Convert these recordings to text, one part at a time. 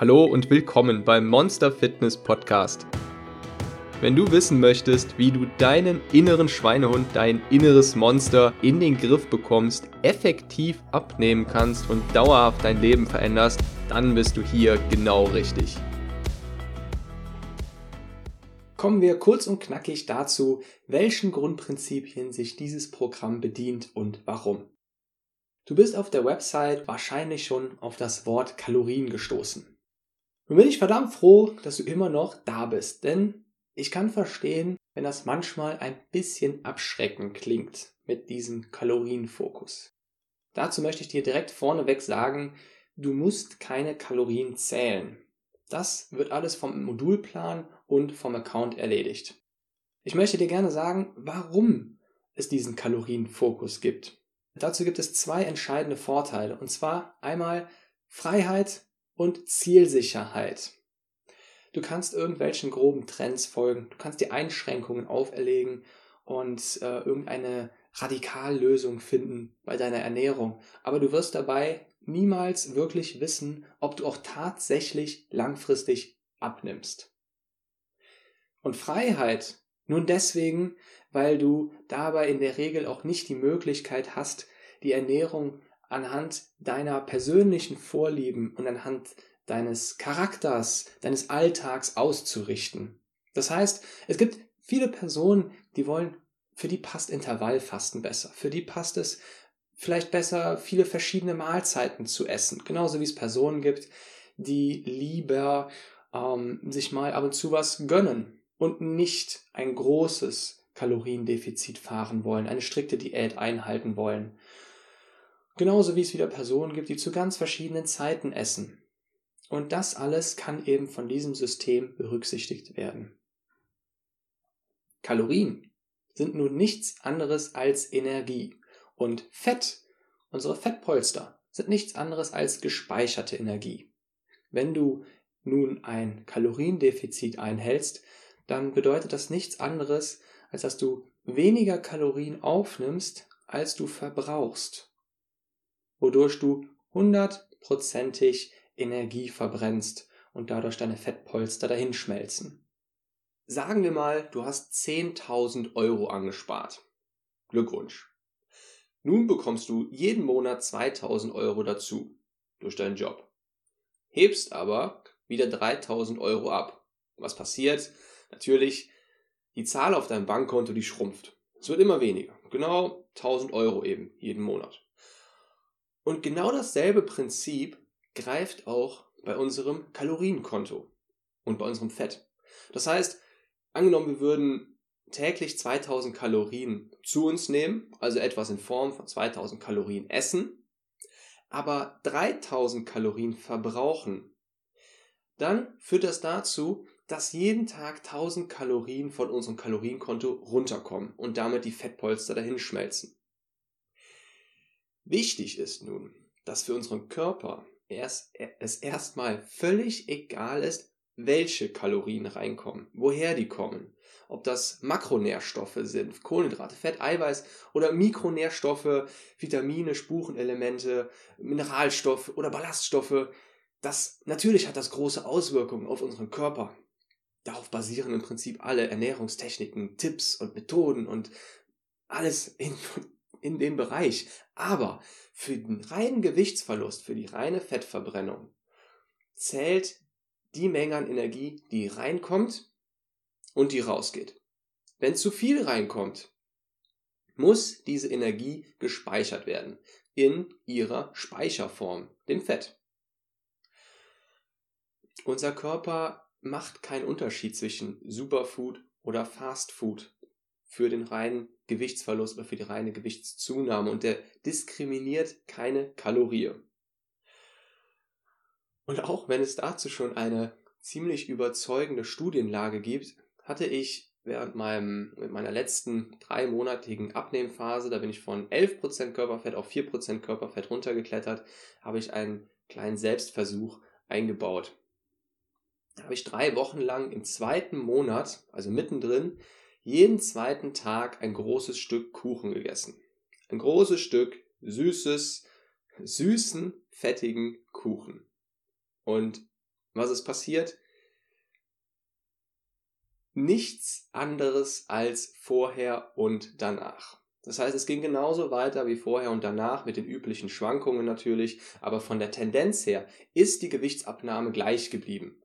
Hallo und willkommen beim Monster Fitness Podcast. Wenn du wissen möchtest, wie du deinen inneren Schweinehund, dein inneres Monster in den Griff bekommst, effektiv abnehmen kannst und dauerhaft dein Leben veränderst, dann bist du hier genau richtig. Kommen wir kurz und knackig dazu, welchen Grundprinzipien sich dieses Programm bedient und warum. Du bist auf der Website wahrscheinlich schon auf das Wort Kalorien gestoßen. Nun bin ich verdammt froh, dass du immer noch da bist, denn ich kann verstehen, wenn das manchmal ein bisschen abschreckend klingt mit diesem Kalorienfokus. Dazu möchte ich dir direkt vorneweg sagen, du musst keine Kalorien zählen. Das wird alles vom Modulplan und vom Account erledigt. Ich möchte dir gerne sagen, warum es diesen Kalorienfokus gibt. Dazu gibt es zwei entscheidende Vorteile, und zwar einmal Freiheit und Zielsicherheit. Du kannst irgendwelchen groben Trends folgen, du kannst dir Einschränkungen auferlegen und äh, irgendeine Radikallösung finden bei deiner Ernährung, aber du wirst dabei niemals wirklich wissen, ob du auch tatsächlich langfristig abnimmst. Und Freiheit nun deswegen, weil du dabei in der Regel auch nicht die Möglichkeit hast, die Ernährung anhand deiner persönlichen Vorlieben und anhand deines Charakters, deines Alltags auszurichten. Das heißt, es gibt viele Personen, die wollen, für die passt Intervallfasten besser. Für die passt es vielleicht besser, viele verschiedene Mahlzeiten zu essen. Genauso wie es Personen gibt, die lieber ähm, sich mal ab und zu was gönnen und nicht ein großes Kaloriendefizit fahren wollen, eine strikte Diät einhalten wollen. Genauso wie es wieder Personen gibt, die zu ganz verschiedenen Zeiten essen. Und das alles kann eben von diesem System berücksichtigt werden. Kalorien sind nun nichts anderes als Energie. Und Fett, unsere Fettpolster, sind nichts anderes als gespeicherte Energie. Wenn du nun ein Kaloriendefizit einhältst, dann bedeutet das nichts anderes, als dass du weniger Kalorien aufnimmst, als du verbrauchst wodurch du hundertprozentig Energie verbrennst und dadurch deine Fettpolster dahinschmelzen. Sagen wir mal, du hast 10.000 Euro angespart. Glückwunsch. Nun bekommst du jeden Monat 2.000 Euro dazu durch deinen Job. Hebst aber wieder 3.000 Euro ab. Was passiert? Natürlich, die Zahl auf deinem Bankkonto, die schrumpft. Es wird immer weniger. Genau 1000 Euro eben jeden Monat. Und genau dasselbe Prinzip greift auch bei unserem Kalorienkonto und bei unserem Fett. Das heißt, angenommen, wir würden täglich 2000 Kalorien zu uns nehmen, also etwas in Form von 2000 Kalorien essen, aber 3000 Kalorien verbrauchen, dann führt das dazu, dass jeden Tag 1000 Kalorien von unserem Kalorienkonto runterkommen und damit die Fettpolster dahin schmelzen. Wichtig ist nun, dass für unseren Körper erst, es erstmal völlig egal ist, welche Kalorien reinkommen, woher die kommen. Ob das Makronährstoffe sind, Kohlenhydrate, Fett, Eiweiß oder Mikronährstoffe, Vitamine, Spurenelemente, Mineralstoffe oder Ballaststoffe. Das natürlich hat das große Auswirkungen auf unseren Körper. Darauf basieren im Prinzip alle Ernährungstechniken, Tipps und Methoden und alles in, in dem Bereich. Aber für den reinen Gewichtsverlust, für die reine Fettverbrennung, zählt die Menge an Energie, die reinkommt und die rausgeht. Wenn zu viel reinkommt, muss diese Energie gespeichert werden in ihrer Speicherform, dem Fett. Unser Körper macht keinen Unterschied zwischen Superfood oder Fastfood für den reinen Gewichtsverlust oder für die reine Gewichtszunahme und der diskriminiert keine Kalorie. Und auch wenn es dazu schon eine ziemlich überzeugende Studienlage gibt, hatte ich während meinem, meiner letzten dreimonatigen Abnehmphase, da bin ich von 11% Körperfett auf 4% Körperfett runtergeklettert, habe ich einen kleinen Selbstversuch eingebaut. Da habe ich drei Wochen lang im zweiten Monat, also mittendrin, jeden zweiten Tag ein großes Stück Kuchen gegessen. Ein großes Stück süßes, süßen, fettigen Kuchen. Und Was ist passiert? Nichts anderes als vorher und danach. Das heißt, es ging genauso weiter wie vorher und danach mit den üblichen Schwankungen natürlich, aber von der Tendenz her ist die Gewichtsabnahme gleich geblieben.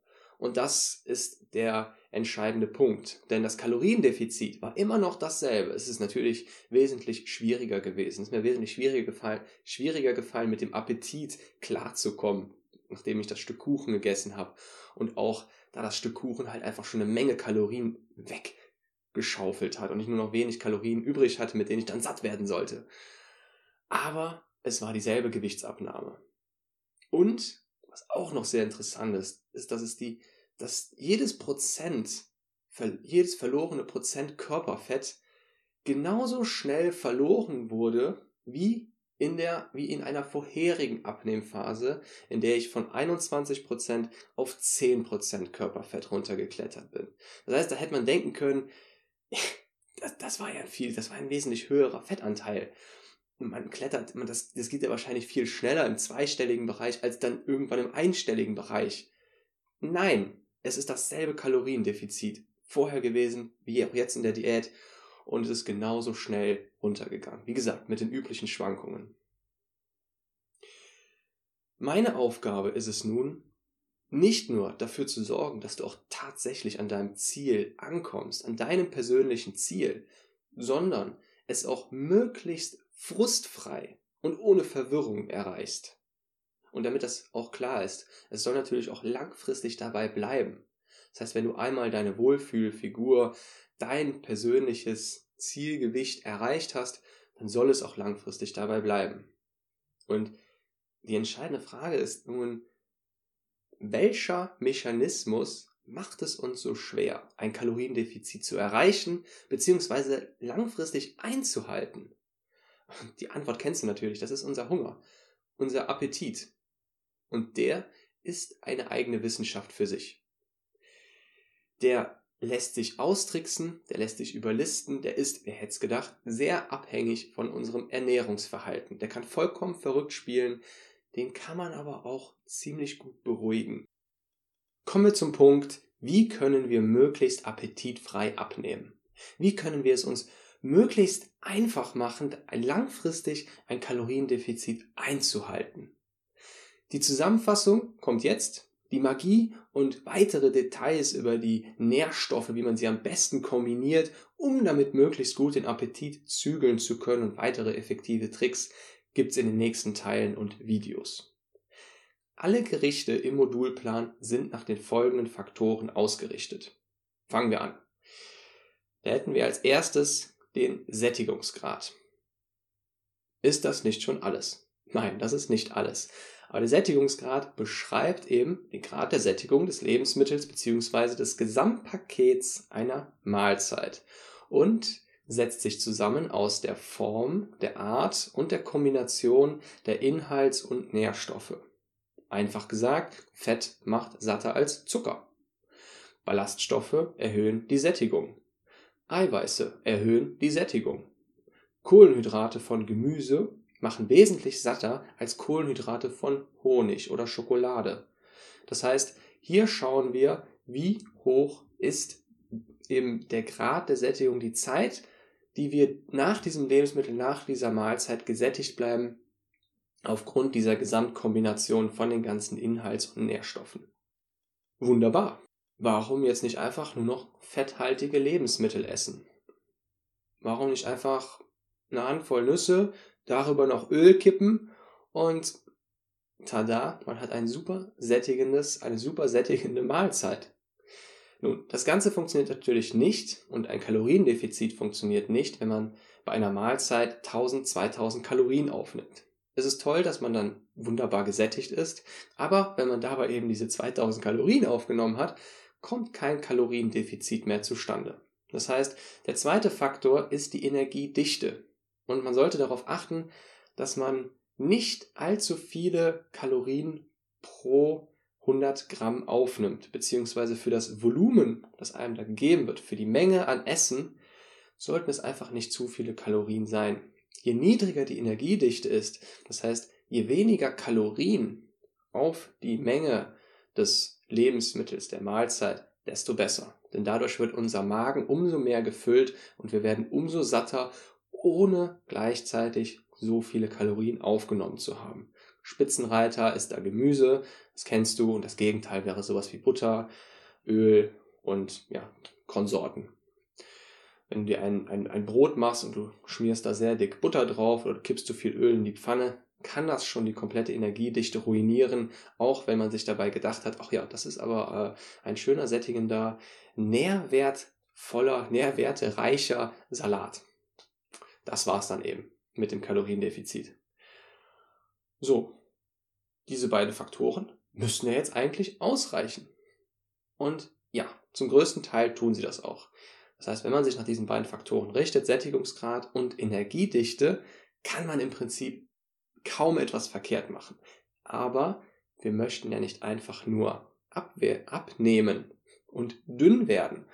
Und das ist der entscheidende Punkt. Denn das Kaloriendefizit war immer noch dasselbe. Es ist natürlich wesentlich schwieriger gewesen. Es ist mir wesentlich schwieriger gefallen, schwieriger gefallen mit dem Appetit klarzukommen, nachdem ich das Stück Kuchen gegessen habe. Und auch da das Stück Kuchen halt einfach schon eine Menge Kalorien weggeschaufelt hat und ich nur noch wenig Kalorien übrig hatte, mit denen ich dann satt werden sollte. Aber es war dieselbe Gewichtsabnahme. Und was auch noch sehr interessant ist, ist, dass es die, dass jedes Prozent, jedes verlorene Prozent Körperfett genauso schnell verloren wurde wie in der, wie in einer vorherigen Abnehmphase, in der ich von 21% auf 10% Körperfett runtergeklettert bin. Das heißt, da hätte man denken können, das, das war ja viel, das war ein wesentlich höherer Fettanteil man klettert, man das, das geht ja wahrscheinlich viel schneller im zweistelligen Bereich als dann irgendwann im einstelligen Bereich. Nein, es ist dasselbe Kaloriendefizit vorher gewesen wie auch jetzt in der Diät und es ist genauso schnell runtergegangen. Wie gesagt, mit den üblichen Schwankungen. Meine Aufgabe ist es nun, nicht nur dafür zu sorgen, dass du auch tatsächlich an deinem Ziel ankommst, an deinem persönlichen Ziel, sondern es auch möglichst frustfrei und ohne Verwirrung erreichst. Und damit das auch klar ist, es soll natürlich auch langfristig dabei bleiben. Das heißt, wenn du einmal deine Wohlfühlfigur, dein persönliches Zielgewicht erreicht hast, dann soll es auch langfristig dabei bleiben. Und die entscheidende Frage ist nun, welcher Mechanismus macht es uns so schwer, ein Kaloriendefizit zu erreichen bzw. langfristig einzuhalten? Die Antwort kennst du natürlich, das ist unser Hunger, unser Appetit. Und der ist eine eigene Wissenschaft für sich. Der lässt sich austricksen, der lässt sich überlisten, der ist, wer hätte es gedacht, sehr abhängig von unserem Ernährungsverhalten. Der kann vollkommen verrückt spielen, den kann man aber auch ziemlich gut beruhigen. Kommen wir zum Punkt, wie können wir möglichst appetitfrei abnehmen? Wie können wir es uns möglichst einfach machen, langfristig ein Kaloriendefizit einzuhalten. Die Zusammenfassung kommt jetzt. Die Magie und weitere Details über die Nährstoffe, wie man sie am besten kombiniert, um damit möglichst gut den Appetit zügeln zu können und weitere effektive Tricks gibt's in den nächsten Teilen und Videos. Alle Gerichte im Modulplan sind nach den folgenden Faktoren ausgerichtet. Fangen wir an. Da hätten wir als erstes den Sättigungsgrad. Ist das nicht schon alles? Nein, das ist nicht alles. Aber der Sättigungsgrad beschreibt eben den Grad der Sättigung des Lebensmittels bzw. des Gesamtpakets einer Mahlzeit und setzt sich zusammen aus der Form, der Art und der Kombination der Inhalts- und Nährstoffe. Einfach gesagt, Fett macht satter als Zucker. Ballaststoffe erhöhen die Sättigung. Eiweiße erhöhen die Sättigung. Kohlenhydrate von Gemüse machen wesentlich satter als Kohlenhydrate von Honig oder Schokolade. Das heißt, hier schauen wir, wie hoch ist eben der Grad der Sättigung, die Zeit, die wir nach diesem Lebensmittel, nach dieser Mahlzeit gesättigt bleiben, aufgrund dieser Gesamtkombination von den ganzen Inhalts- und Nährstoffen. Wunderbar. Warum jetzt nicht einfach nur noch fetthaltige Lebensmittel essen? Warum nicht einfach eine Handvoll Nüsse, darüber noch Öl kippen und tada, man hat ein super sättigendes, eine super sättigende Mahlzeit. Nun, das Ganze funktioniert natürlich nicht und ein Kaloriendefizit funktioniert nicht, wenn man bei einer Mahlzeit 1000, 2000 Kalorien aufnimmt. Es ist toll, dass man dann wunderbar gesättigt ist, aber wenn man dabei eben diese 2000 Kalorien aufgenommen hat, kommt kein Kaloriendefizit mehr zustande. Das heißt, der zweite Faktor ist die Energiedichte. Und man sollte darauf achten, dass man nicht allzu viele Kalorien pro 100 Gramm aufnimmt, beziehungsweise für das Volumen, das einem da gegeben wird, für die Menge an Essen, sollten es einfach nicht zu viele Kalorien sein. Je niedriger die Energiedichte ist, das heißt, je weniger Kalorien auf die Menge des Lebensmittels, der Mahlzeit, desto besser. Denn dadurch wird unser Magen umso mehr gefüllt und wir werden umso satter, ohne gleichzeitig so viele Kalorien aufgenommen zu haben. Spitzenreiter ist da Gemüse, das kennst du, und das Gegenteil wäre sowas wie Butter, Öl und ja, Konsorten. Wenn du dir ein, ein, ein Brot machst und du schmierst da sehr dick Butter drauf oder kippst zu viel Öl in die Pfanne, kann das schon die komplette Energiedichte ruinieren, auch wenn man sich dabei gedacht hat, ach ja, das ist aber äh, ein schöner, sättigender, nährwertvoller, nährwertereicher Salat. Das war's dann eben mit dem Kaloriendefizit. So, diese beiden Faktoren müssen ja jetzt eigentlich ausreichen. Und ja, zum größten Teil tun sie das auch. Das heißt, wenn man sich nach diesen beiden Faktoren richtet, Sättigungsgrad und Energiedichte, kann man im Prinzip kaum etwas verkehrt machen. Aber wir möchten ja nicht einfach nur abnehmen und dünn werden,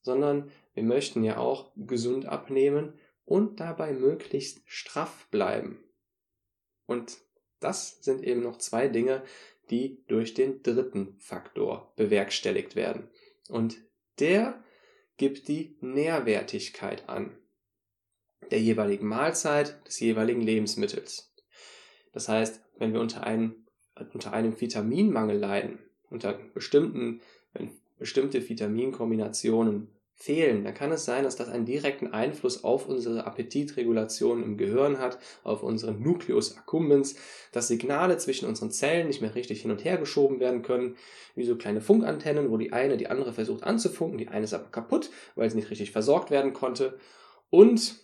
sondern wir möchten ja auch gesund abnehmen und dabei möglichst straff bleiben. Und das sind eben noch zwei Dinge, die durch den dritten Faktor bewerkstelligt werden. Und der gibt die Nährwertigkeit an der jeweiligen Mahlzeit, des jeweiligen Lebensmittels. Das heißt, wenn wir unter einem, unter einem Vitaminmangel leiden, unter bestimmten, wenn bestimmte Vitaminkombinationen fehlen, dann kann es sein, dass das einen direkten Einfluss auf unsere Appetitregulation im Gehirn hat, auf unseren Nucleus accumbens, dass Signale zwischen unseren Zellen nicht mehr richtig hin und her geschoben werden können, wie so kleine Funkantennen, wo die eine die andere versucht anzufunken, die eine ist aber kaputt, weil sie nicht richtig versorgt werden konnte. Und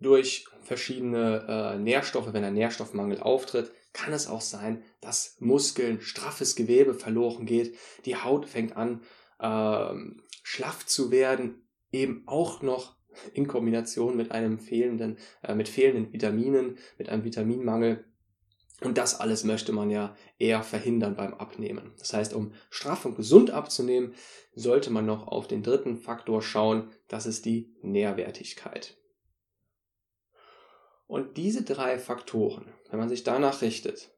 durch verschiedene äh, Nährstoffe, wenn ein Nährstoffmangel auftritt, kann es auch sein, dass Muskeln, straffes Gewebe verloren geht, die Haut fängt an, ähm, schlaff zu werden, eben auch noch in Kombination mit einem fehlenden, äh, mit fehlenden Vitaminen, mit einem Vitaminmangel. Und das alles möchte man ja eher verhindern beim Abnehmen. Das heißt, um straff und gesund abzunehmen, sollte man noch auf den dritten Faktor schauen, das ist die Nährwertigkeit. Und diese drei Faktoren, wenn man sich danach richtet,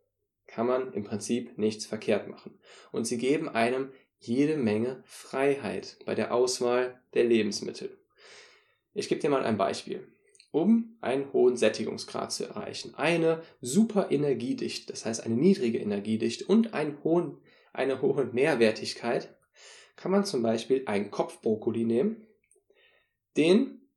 kann man im Prinzip nichts verkehrt machen. Und sie geben einem jede Menge Freiheit bei der Auswahl der Lebensmittel. Ich gebe dir mal ein Beispiel. Um einen hohen Sättigungsgrad zu erreichen, eine super Energiedichte, das heißt eine niedrige Energiedichte und einen hohen, eine hohe Nährwertigkeit, kann man zum Beispiel einen Kopfbrokkoli nehmen, den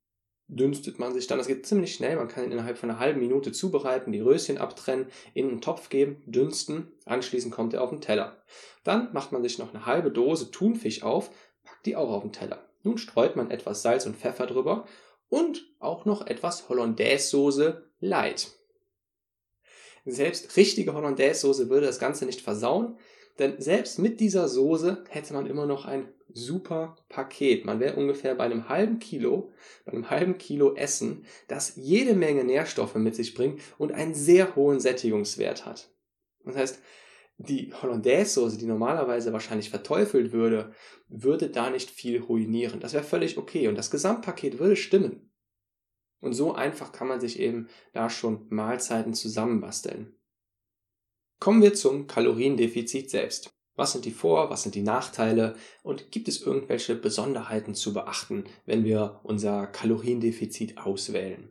dünstet man sich dann. Das geht ziemlich schnell. Man kann ihn innerhalb von einer halben Minute zubereiten, die Röschen abtrennen, in einen Topf geben, dünsten. Anschließend kommt er auf den Teller. Dann macht man sich noch eine halbe Dose Thunfisch auf, packt die auch auf den Teller. Nun streut man etwas Salz und Pfeffer drüber und auch noch etwas Hollandaise-Soße Light. Selbst richtige Hollandaise-Soße würde das Ganze nicht versauen, denn selbst mit dieser Soße hätte man immer noch ein super Paket. Man wäre ungefähr bei einem halben Kilo, bei einem halben Kilo Essen, das jede Menge Nährstoffe mit sich bringt und einen sehr hohen Sättigungswert hat. Das heißt, die Hollandaise-Soße, die normalerweise wahrscheinlich verteufelt würde, würde da nicht viel ruinieren. Das wäre völlig okay und das Gesamtpaket würde stimmen. Und so einfach kann man sich eben da schon Mahlzeiten zusammenbasteln. Kommen wir zum Kaloriendefizit selbst. Was sind die Vor-, was sind die Nachteile und gibt es irgendwelche Besonderheiten zu beachten, wenn wir unser Kaloriendefizit auswählen?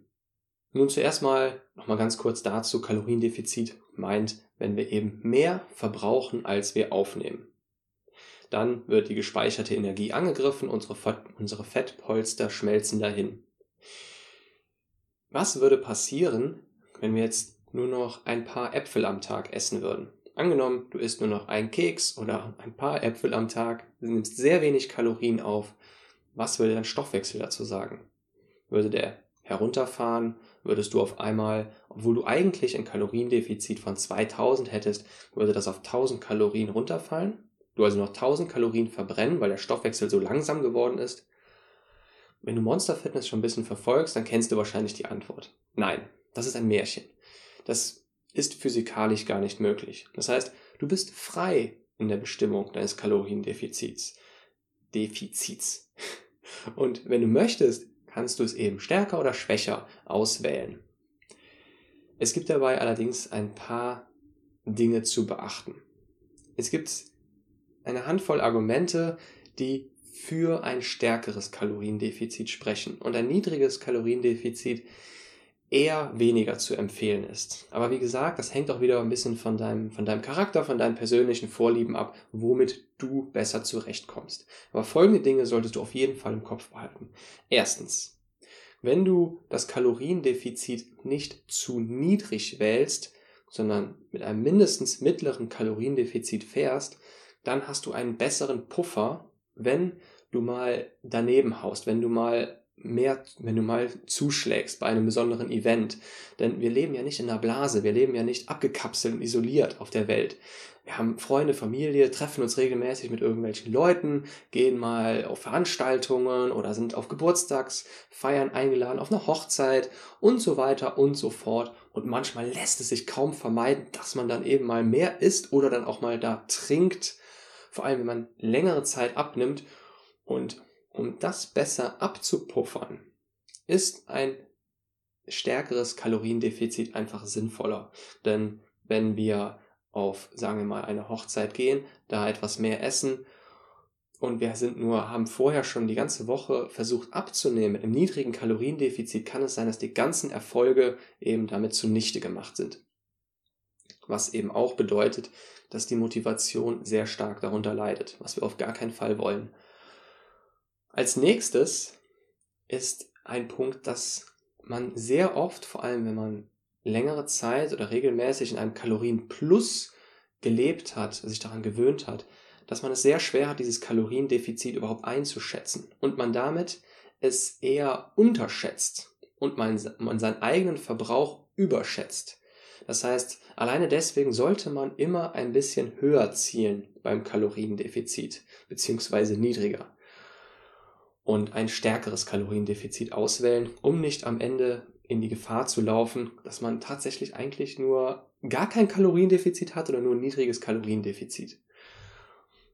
Nun zuerst mal nochmal ganz kurz dazu. Kaloriendefizit meint, wenn wir eben mehr verbrauchen, als wir aufnehmen. Dann wird die gespeicherte Energie angegriffen, unsere, unsere Fettpolster schmelzen dahin. Was würde passieren, wenn wir jetzt nur noch ein paar Äpfel am Tag essen würden? Angenommen, du isst nur noch einen Keks oder ein paar Äpfel am Tag, nimmst sehr wenig Kalorien auf. Was würde dein Stoffwechsel dazu sagen? Würde der herunterfahren? Würdest du auf einmal, obwohl du eigentlich ein Kaloriendefizit von 2000 hättest, würde das auf 1000 Kalorien runterfallen? Du also noch 1000 Kalorien verbrennen, weil der Stoffwechsel so langsam geworden ist? Wenn du Monster Fitness schon ein bisschen verfolgst, dann kennst du wahrscheinlich die Antwort. Nein, das ist ein Märchen. Das ist physikalisch gar nicht möglich. Das heißt, du bist frei in der Bestimmung deines Kaloriendefizits. Defizits. Und wenn du möchtest, kannst du es eben stärker oder schwächer auswählen. Es gibt dabei allerdings ein paar Dinge zu beachten. Es gibt eine Handvoll Argumente, die für ein stärkeres Kaloriendefizit sprechen und ein niedriges Kaloriendefizit eher weniger zu empfehlen ist. Aber wie gesagt, das hängt auch wieder ein bisschen von deinem, von deinem Charakter, von deinen persönlichen Vorlieben ab, womit du besser zurechtkommst. Aber folgende Dinge solltest du auf jeden Fall im Kopf behalten. Erstens, wenn du das Kaloriendefizit nicht zu niedrig wählst, sondern mit einem mindestens mittleren Kaloriendefizit fährst, dann hast du einen besseren Puffer, wenn du mal daneben haust, wenn du mal mehr, wenn du mal zuschlägst bei einem besonderen Event. Denn wir leben ja nicht in einer Blase, wir leben ja nicht abgekapselt und isoliert auf der Welt. Wir haben Freunde, Familie, treffen uns regelmäßig mit irgendwelchen Leuten, gehen mal auf Veranstaltungen oder sind auf Geburtstagsfeiern eingeladen, auf eine Hochzeit und so weiter und so fort. Und manchmal lässt es sich kaum vermeiden, dass man dann eben mal mehr isst oder dann auch mal da trinkt. Vor allem, wenn man längere Zeit abnimmt. Und um das besser abzupuffern, ist ein stärkeres Kaloriendefizit einfach sinnvoller. Denn wenn wir auf, sagen wir mal, eine Hochzeit gehen, da etwas mehr essen und wir sind nur, haben vorher schon die ganze Woche versucht abzunehmen mit einem niedrigen Kaloriendefizit, kann es sein, dass die ganzen Erfolge eben damit zunichte gemacht sind. Was eben auch bedeutet, dass die Motivation sehr stark darunter leidet, was wir auf gar keinen Fall wollen. Als nächstes ist ein Punkt, dass man sehr oft, vor allem wenn man längere Zeit oder regelmäßig in einem Kalorienplus gelebt hat, sich daran gewöhnt hat, dass man es sehr schwer hat, dieses Kaloriendefizit überhaupt einzuschätzen und man damit es eher unterschätzt und man, man seinen eigenen Verbrauch überschätzt. Das heißt, alleine deswegen sollte man immer ein bisschen höher zielen beim Kaloriendefizit, beziehungsweise niedriger und ein stärkeres Kaloriendefizit auswählen, um nicht am Ende in die Gefahr zu laufen, dass man tatsächlich eigentlich nur gar kein Kaloriendefizit hat oder nur ein niedriges Kaloriendefizit.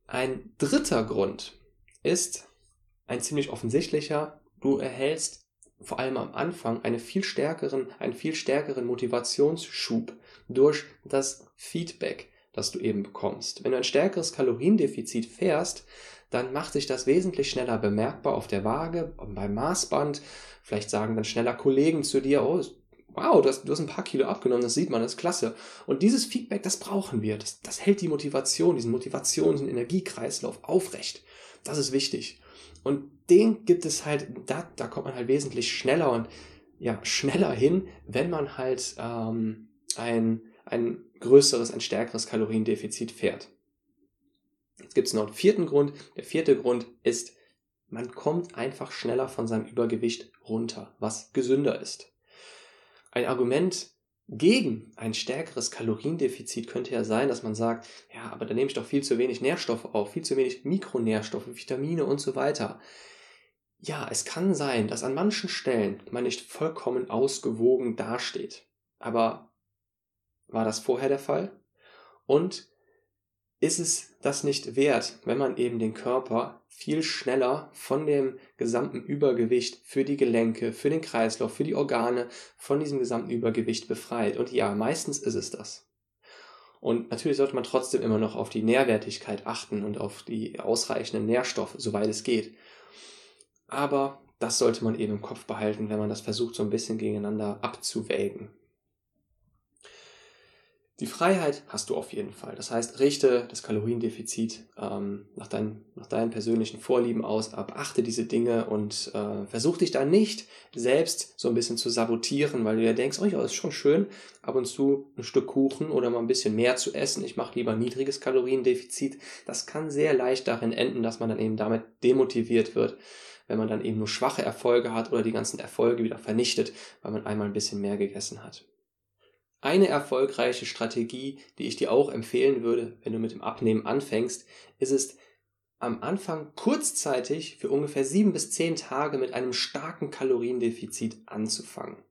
Ein dritter Grund ist ein ziemlich offensichtlicher. Du erhältst vor allem am Anfang einen viel stärkeren, einen viel stärkeren Motivationsschub durch das Feedback, das du eben bekommst. Wenn du ein stärkeres Kaloriendefizit fährst, dann macht sich das wesentlich schneller bemerkbar auf der Waage, beim Maßband. Vielleicht sagen dann schneller Kollegen zu dir, oh, wow, du hast, du hast ein paar Kilo abgenommen, das sieht man, das ist klasse. Und dieses Feedback, das brauchen wir. Das, das hält die Motivation, diesen Motivations- und Energiekreislauf aufrecht. Das ist wichtig. Und den gibt es halt, da, da kommt man halt wesentlich schneller und ja, schneller hin, wenn man halt ähm, ein, ein größeres, ein stärkeres Kaloriendefizit fährt. Jetzt gibt es noch einen vierten Grund. Der vierte Grund ist, man kommt einfach schneller von seinem Übergewicht runter, was gesünder ist. Ein Argument gegen ein stärkeres Kaloriendefizit könnte ja sein, dass man sagt, ja, aber da nehme ich doch viel zu wenig Nährstoffe auf, viel zu wenig Mikronährstoffe, Vitamine und so weiter. Ja, es kann sein, dass an manchen Stellen man nicht vollkommen ausgewogen dasteht. Aber war das vorher der Fall? Und ist es das nicht wert, wenn man eben den Körper viel schneller von dem gesamten Übergewicht für die Gelenke, für den Kreislauf, für die Organe, von diesem gesamten Übergewicht befreit? Und ja, meistens ist es das. Und natürlich sollte man trotzdem immer noch auf die Nährwertigkeit achten und auf die ausreichenden Nährstoffe, soweit es geht. Aber das sollte man eben im Kopf behalten, wenn man das versucht, so ein bisschen gegeneinander abzuwägen. Die Freiheit hast du auf jeden Fall. Das heißt, richte das Kaloriendefizit ähm, nach, dein, nach deinen persönlichen Vorlieben aus achte diese Dinge und äh, versuch dich da nicht selbst so ein bisschen zu sabotieren, weil du ja denkst, oh ja, ist schon schön, ab und zu ein Stück Kuchen oder mal ein bisschen mehr zu essen. Ich mache lieber niedriges Kaloriendefizit. Das kann sehr leicht darin enden, dass man dann eben damit demotiviert wird, wenn man dann eben nur schwache Erfolge hat oder die ganzen Erfolge wieder vernichtet, weil man einmal ein bisschen mehr gegessen hat. Eine erfolgreiche Strategie, die ich dir auch empfehlen würde, wenn du mit dem Abnehmen anfängst, ist es, am Anfang kurzzeitig für ungefähr sieben bis zehn Tage mit einem starken Kaloriendefizit anzufangen.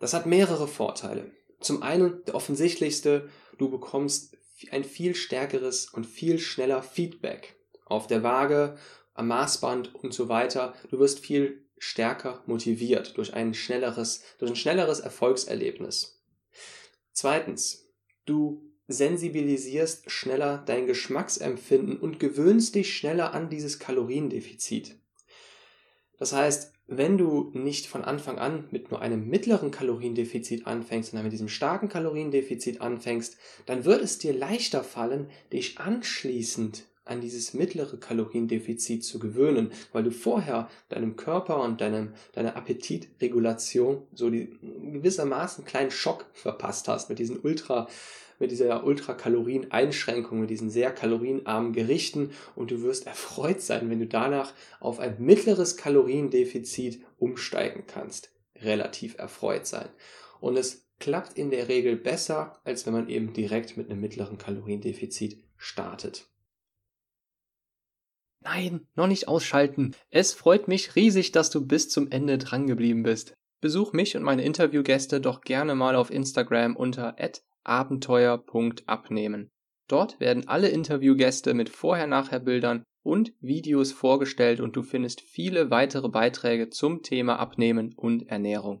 Das hat mehrere Vorteile. Zum einen, der offensichtlichste, du bekommst ein viel stärkeres und viel schneller Feedback auf der Waage, am Maßband und so weiter. Du wirst viel stärker motiviert durch ein schnelleres, durch ein schnelleres Erfolgserlebnis. Zweitens, du sensibilisierst schneller dein Geschmacksempfinden und gewöhnst dich schneller an dieses Kaloriendefizit. Das heißt, wenn du nicht von Anfang an mit nur einem mittleren Kaloriendefizit anfängst, sondern mit diesem starken Kaloriendefizit anfängst, dann wird es dir leichter fallen, dich anschließend an dieses mittlere Kaloriendefizit zu gewöhnen, weil du vorher deinem Körper und deinem, deiner Appetitregulation so die, gewissermaßen einen kleinen Schock verpasst hast mit diesen ultra mit dieser Ultrakalorien-Einschränkung, mit diesen sehr kalorienarmen Gerichten und du wirst erfreut sein, wenn du danach auf ein mittleres Kaloriendefizit umsteigen kannst. Relativ erfreut sein. Und es klappt in der Regel besser, als wenn man eben direkt mit einem mittleren Kaloriendefizit startet. Nein, noch nicht ausschalten. Es freut mich riesig, dass du bis zum Ende drangeblieben bist. Besuch mich und meine Interviewgäste doch gerne mal auf Instagram unter abenteuer.abnehmen. Dort werden alle Interviewgäste mit Vorher-Nachher-Bildern und Videos vorgestellt und du findest viele weitere Beiträge zum Thema Abnehmen und Ernährung.